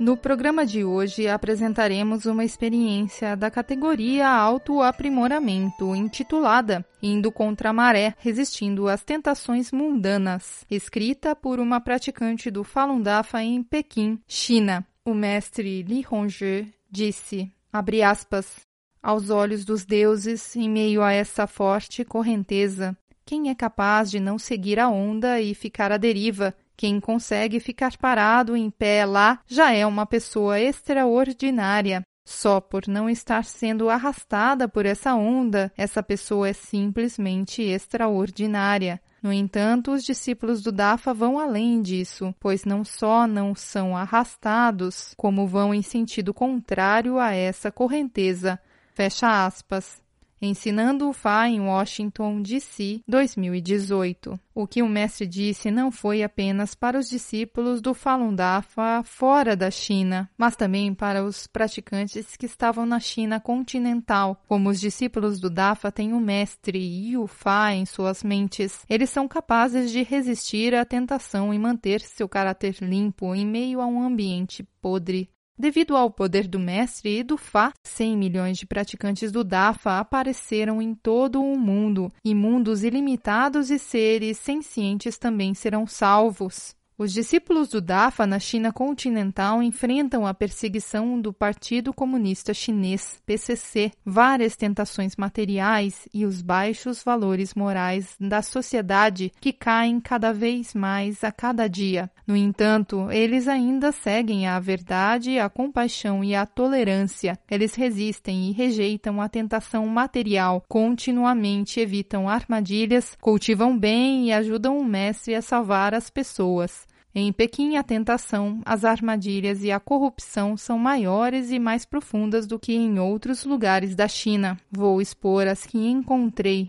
No programa de hoje apresentaremos uma experiência da categoria Autoaprimoramento, intitulada Indo contra a Maré, Resistindo às Tentações Mundanas, escrita por uma praticante do Falun Dafa em Pequim, China. O mestre Li Hongzhi disse, abre aspas, aos olhos dos deuses, em meio a essa forte correnteza, quem é capaz de não seguir a onda e ficar à deriva, quem consegue ficar parado em pé lá já é uma pessoa extraordinária. Só por não estar sendo arrastada por essa onda, essa pessoa é simplesmente extraordinária. No entanto, os discípulos do Dafa vão além disso, pois não só não são arrastados, como vão em sentido contrário a essa correnteza. Fecha aspas ensinando o Fá em Washington, D.C., 2018. O que o mestre disse não foi apenas para os discípulos do Falun Dafa fora da China, mas também para os praticantes que estavam na China continental. Como os discípulos do Dafa têm o mestre e o Fá em suas mentes, eles são capazes de resistir à tentação e manter seu caráter limpo em meio a um ambiente podre. Devido ao poder do mestre e do Fá, 100 milhões de praticantes do Dafa apareceram em todo o mundo, e mundos ilimitados e seres sencientes também serão salvos. Os discípulos do Dafa na China continental enfrentam a perseguição do Partido Comunista Chinês, PCC, várias tentações materiais e os baixos valores morais da sociedade que caem cada vez mais a cada dia. No entanto, eles ainda seguem a verdade, a compaixão e a tolerância. Eles resistem e rejeitam a tentação material, continuamente evitam armadilhas, cultivam bem e ajudam o mestre a salvar as pessoas. Em Pequim, a tentação, as armadilhas e a corrupção são maiores e mais profundas do que em outros lugares da China. Vou expor as que encontrei.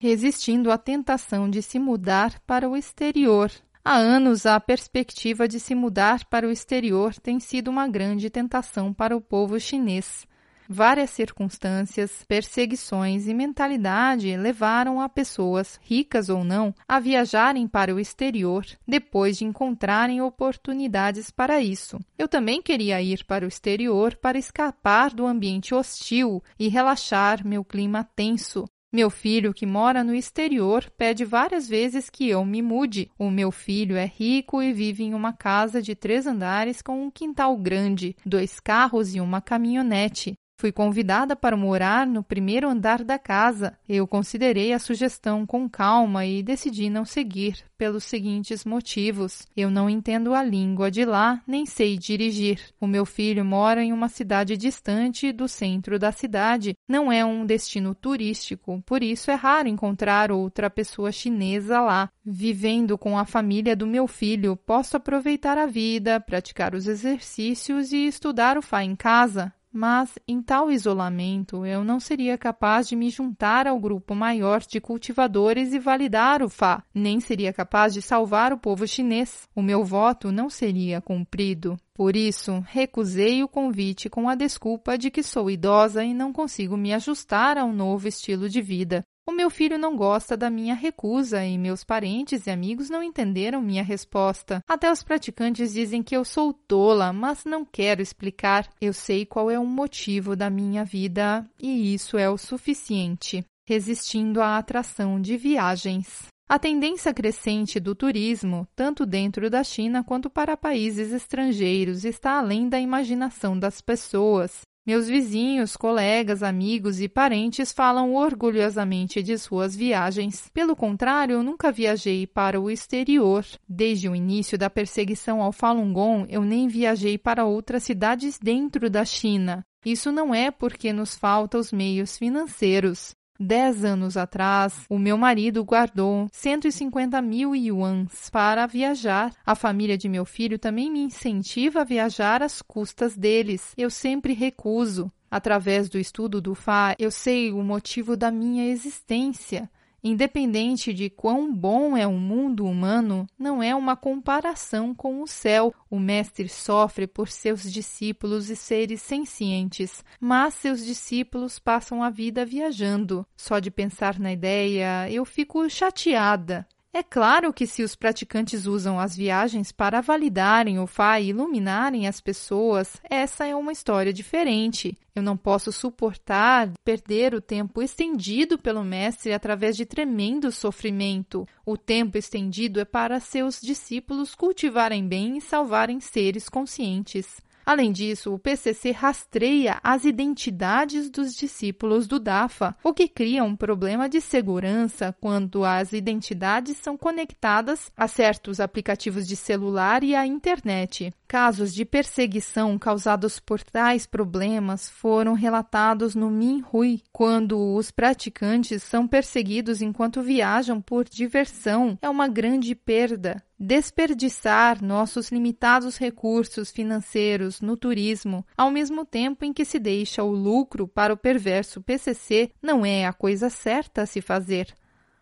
Resistindo à tentação de se mudar para o exterior. Há anos, a perspectiva de se mudar para o exterior tem sido uma grande tentação para o povo chinês. Várias circunstâncias, perseguições e mentalidade levaram a pessoas, ricas ou não, a viajarem para o exterior depois de encontrarem oportunidades para isso. Eu também queria ir para o exterior para escapar do ambiente hostil e relaxar meu clima tenso. Meu filho, que mora no exterior, pede várias vezes que eu me mude. O meu filho é rico e vive em uma casa de três andares com um quintal grande, dois carros e uma caminhonete. Fui convidada para morar no primeiro andar da casa. Eu considerei a sugestão com calma e decidi não seguir pelos seguintes motivos. Eu não entendo a língua de lá, nem sei dirigir. O meu filho mora em uma cidade distante do centro da cidade. Não é um destino turístico, por isso é raro encontrar outra pessoa chinesa lá. Vivendo com a família do meu filho, posso aproveitar a vida, praticar os exercícios e estudar o Fá em casa. Mas, em tal isolamento, eu não seria capaz de me juntar ao grupo maior de cultivadores e validar o Fá, nem seria capaz de salvar o povo chinês. O meu voto não seria cumprido. Por isso, recusei o convite com a desculpa de que sou idosa e não consigo me ajustar a um novo estilo de vida. O meu filho não gosta da minha recusa e meus parentes e amigos não entenderam minha resposta. Até os praticantes dizem que eu sou tola, mas não quero explicar. Eu sei qual é o motivo da minha vida e isso é o suficiente. Resistindo à atração de viagens. A tendência crescente do turismo, tanto dentro da China quanto para países estrangeiros, está além da imaginação das pessoas. Meus vizinhos, colegas, amigos e parentes falam orgulhosamente de suas viagens. Pelo contrário, nunca viajei para o exterior. Desde o início da perseguição ao Falun Gong, eu nem viajei para outras cidades dentro da China. Isso não é porque nos falta os meios financeiros. Dez anos atrás, o meu marido guardou 150 mil yuans para viajar. A família de meu filho também me incentiva a viajar às custas deles. Eu sempre recuso. Através do estudo do Fá, eu sei o motivo da minha existência. Independente de quão bom é o mundo humano, não é uma comparação com o céu. O Mestre sofre por seus discípulos e seres sencientes, mas seus discípulos passam a vida viajando. Só de pensar na ideia, eu fico chateada. É claro que se os praticantes usam as viagens para validarem o Fá e iluminarem as pessoas, essa é uma história diferente. Eu não posso suportar perder o tempo estendido pelo Mestre através de tremendo sofrimento. O tempo estendido é para seus discípulos cultivarem bem e salvarem seres conscientes. Além disso, o PCC rastreia as identidades dos discípulos do DAFA, o que cria um problema de segurança quando as identidades são conectadas a certos aplicativos de celular e à internet. Casos de perseguição causados por tais problemas foram relatados no Minhui, quando os praticantes são perseguidos enquanto viajam por diversão. É uma grande perda desperdiçar nossos limitados recursos financeiros no turismo, ao mesmo tempo em que se deixa o lucro para o perverso PCC, não é a coisa certa a se fazer.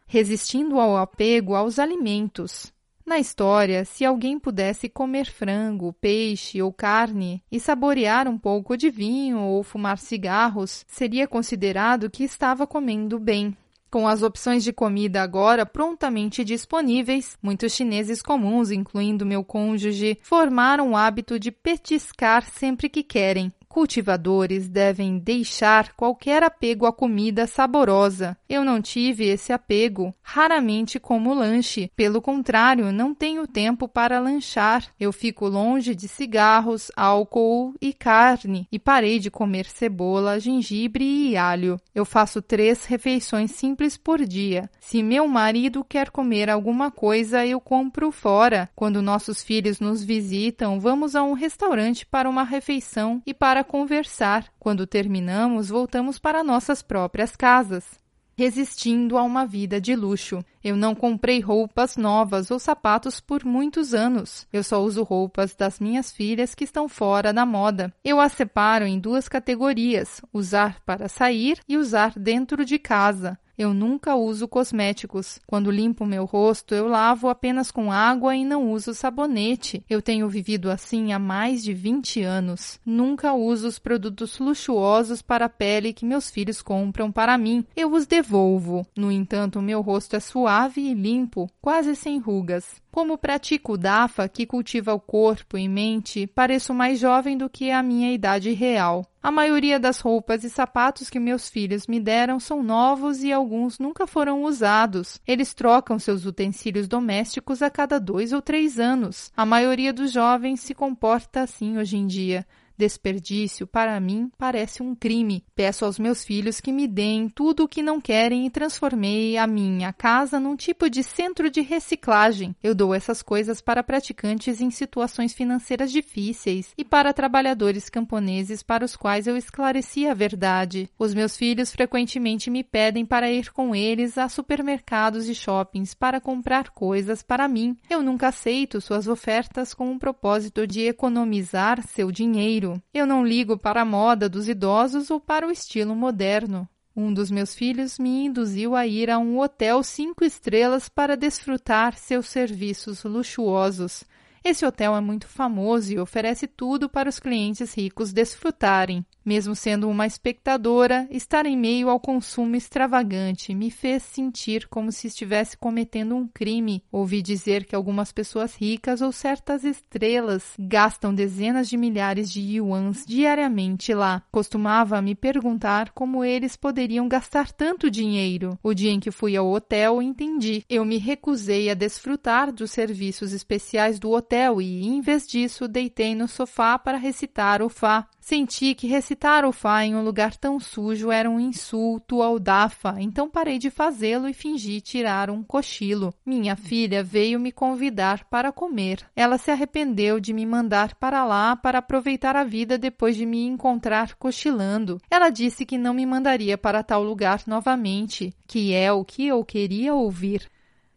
Resistindo ao apego aos alimentos. Na história, se alguém pudesse comer frango, peixe ou carne e saborear um pouco de vinho ou fumar cigarros, seria considerado que estava comendo bem. Com as opções de comida agora prontamente disponíveis, muitos chineses comuns, incluindo meu cônjuge, formaram o hábito de petiscar sempre que querem. Cultivadores devem deixar qualquer apego à comida saborosa. Eu não tive esse apego, raramente como lanche. Pelo contrário, não tenho tempo para lanchar. Eu fico longe de cigarros, álcool e carne e parei de comer cebola, gengibre e alho. Eu faço três refeições simples por dia. Se meu marido quer comer alguma coisa, eu compro fora. Quando nossos filhos nos visitam, vamos a um restaurante para uma refeição e para conversar. Quando terminamos, voltamos para nossas próprias casas. Resistindo a uma vida de luxo. Eu não comprei roupas novas ou sapatos por muitos anos. Eu só uso roupas das minhas filhas que estão fora da moda. Eu as separo em duas categorias: usar para sair e usar dentro de casa. Eu nunca uso cosméticos. Quando limpo meu rosto, eu lavo apenas com água e não uso sabonete. Eu tenho vivido assim há mais de 20 anos. Nunca uso os produtos luxuosos para a pele que meus filhos compram para mim. Eu os devolvo. No entanto, meu rosto é suave e limpo, quase sem rugas. Como pratico DAFA, que cultiva o corpo e mente, pareço mais jovem do que a minha idade real. A maioria das roupas e sapatos que meus filhos me deram são novos e alguns nunca foram usados. Eles trocam seus utensílios domésticos a cada dois ou três anos. A maioria dos jovens se comporta assim hoje em dia. Desperdício, para mim, parece um crime. Peço aos meus filhos que me deem tudo o que não querem e transformei a minha casa num tipo de centro de reciclagem. Eu dou essas coisas para praticantes em situações financeiras difíceis e para trabalhadores camponeses para os quais eu esclareci a verdade. Os meus filhos frequentemente me pedem para ir com eles a supermercados e shoppings para comprar coisas para mim. Eu nunca aceito suas ofertas com o propósito de economizar seu dinheiro eu não ligo para a moda dos idosos ou para o estilo moderno. Um dos meus filhos me induziu a ir a um hotel cinco estrelas para desfrutar seus serviços luxuosos. Esse hotel é muito famoso e oferece tudo para os clientes ricos desfrutarem. Mesmo sendo uma espectadora, estar em meio ao consumo extravagante me fez sentir como se estivesse cometendo um crime. Ouvi dizer que algumas pessoas ricas ou certas estrelas gastam dezenas de milhares de yuans diariamente lá. Costumava me perguntar como eles poderiam gastar tanto dinheiro. O dia em que fui ao hotel, entendi. Eu me recusei a desfrutar dos serviços especiais do hotel e, em vez disso, deitei no sofá para recitar o Fá. Senti que recitar o Fá em um lugar tão sujo era um insulto ao Dafa, então parei de fazê-lo e fingi tirar um cochilo. Minha filha veio me convidar para comer. Ela se arrependeu de me mandar para lá para aproveitar a vida depois de me encontrar cochilando. Ela disse que não me mandaria para tal lugar novamente, que é o que eu queria ouvir.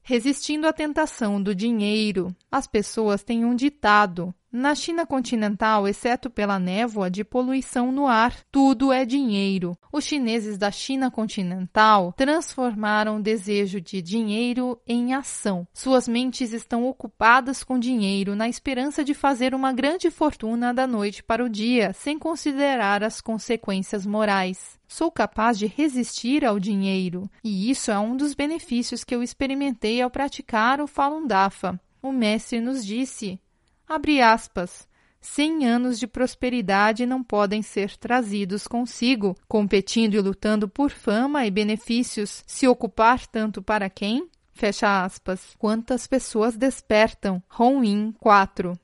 Resistindo à tentação do dinheiro, as pessoas têm um ditado: na China continental, exceto pela névoa de poluição no ar, tudo é dinheiro. Os chineses da China continental transformaram o desejo de dinheiro em ação. Suas mentes estão ocupadas com dinheiro na esperança de fazer uma grande fortuna da noite para o dia, sem considerar as consequências morais. Sou capaz de resistir ao dinheiro, e isso é um dos benefícios que eu experimentei ao praticar o Falun Dafa. O mestre nos disse: Abre aspas. Cem anos de prosperidade não podem ser trazidos consigo, competindo e lutando por fama e benefícios, se ocupar tanto para quem? Fecha aspas. Quantas pessoas despertam? Ron 4.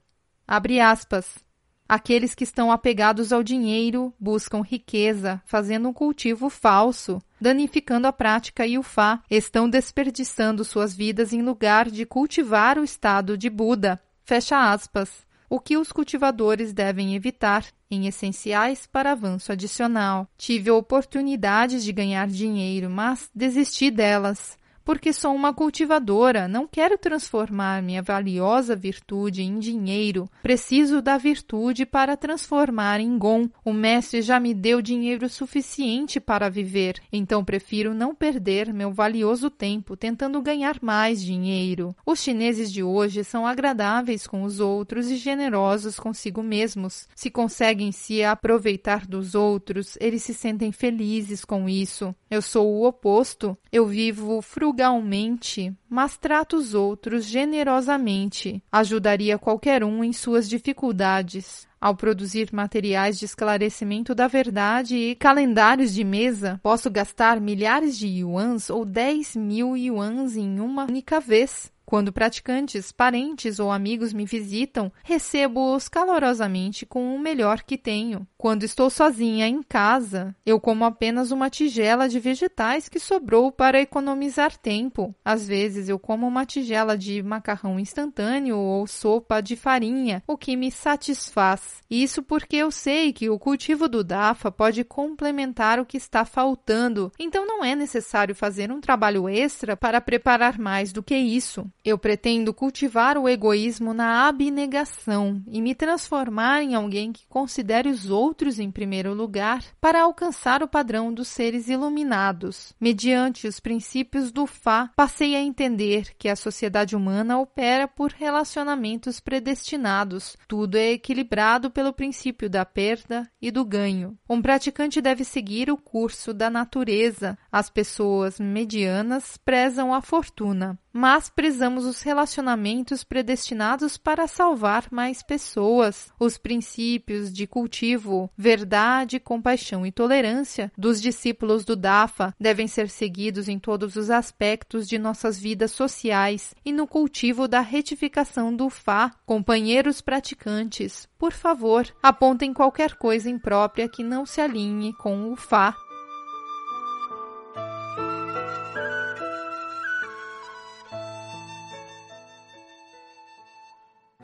Abre aspas. Aqueles que estão apegados ao dinheiro buscam riqueza, fazendo um cultivo falso, danificando a prática e o Fá, estão desperdiçando suas vidas em lugar de cultivar o estado de Buda, Fecha aspas. O que os cultivadores devem evitar em essenciais para avanço adicional. Tive oportunidades de ganhar dinheiro, mas desisti delas porque sou uma cultivadora, não quero transformar minha valiosa virtude em dinheiro. Preciso da virtude para transformar em gon. O mestre já me deu dinheiro suficiente para viver, então prefiro não perder meu valioso tempo tentando ganhar mais dinheiro. Os chineses de hoje são agradáveis com os outros e generosos consigo mesmos. Se conseguem se aproveitar dos outros, eles se sentem felizes com isso. Eu sou o oposto. Eu vivo frugalmente frugalmente, mas trata os outros generosamente. Ajudaria qualquer um em suas dificuldades. Ao produzir materiais de esclarecimento da verdade e calendários de mesa, posso gastar milhares de yuans ou 10 mil yuans em uma única vez. Quando praticantes, parentes ou amigos me visitam, recebo-os calorosamente com o melhor que tenho. Quando estou sozinha em casa, eu como apenas uma tigela de vegetais que sobrou para economizar tempo. Às vezes eu como uma tigela de macarrão instantâneo ou sopa de farinha, o que me satisfaz. Isso porque eu sei que o cultivo do DAFA pode complementar o que está faltando, então não é necessário fazer um trabalho extra para preparar mais do que isso. Eu pretendo cultivar o egoísmo na abnegação e me transformar em alguém que considere os outros em primeiro lugar para alcançar o padrão dos seres iluminados. Mediante os princípios do Fá, passei a entender que a sociedade humana opera por relacionamentos predestinados. Tudo é equilibrado pelo princípio da perda e do ganho. Um praticante deve seguir o curso da natureza. As pessoas medianas prezam a fortuna mas prezamos os relacionamentos predestinados para salvar mais pessoas. Os princípios de cultivo, verdade, compaixão e tolerância dos discípulos do Dafa devem ser seguidos em todos os aspectos de nossas vidas sociais e no cultivo da retificação do Fá. Companheiros praticantes, por favor, apontem qualquer coisa imprópria que não se alinhe com o Fá.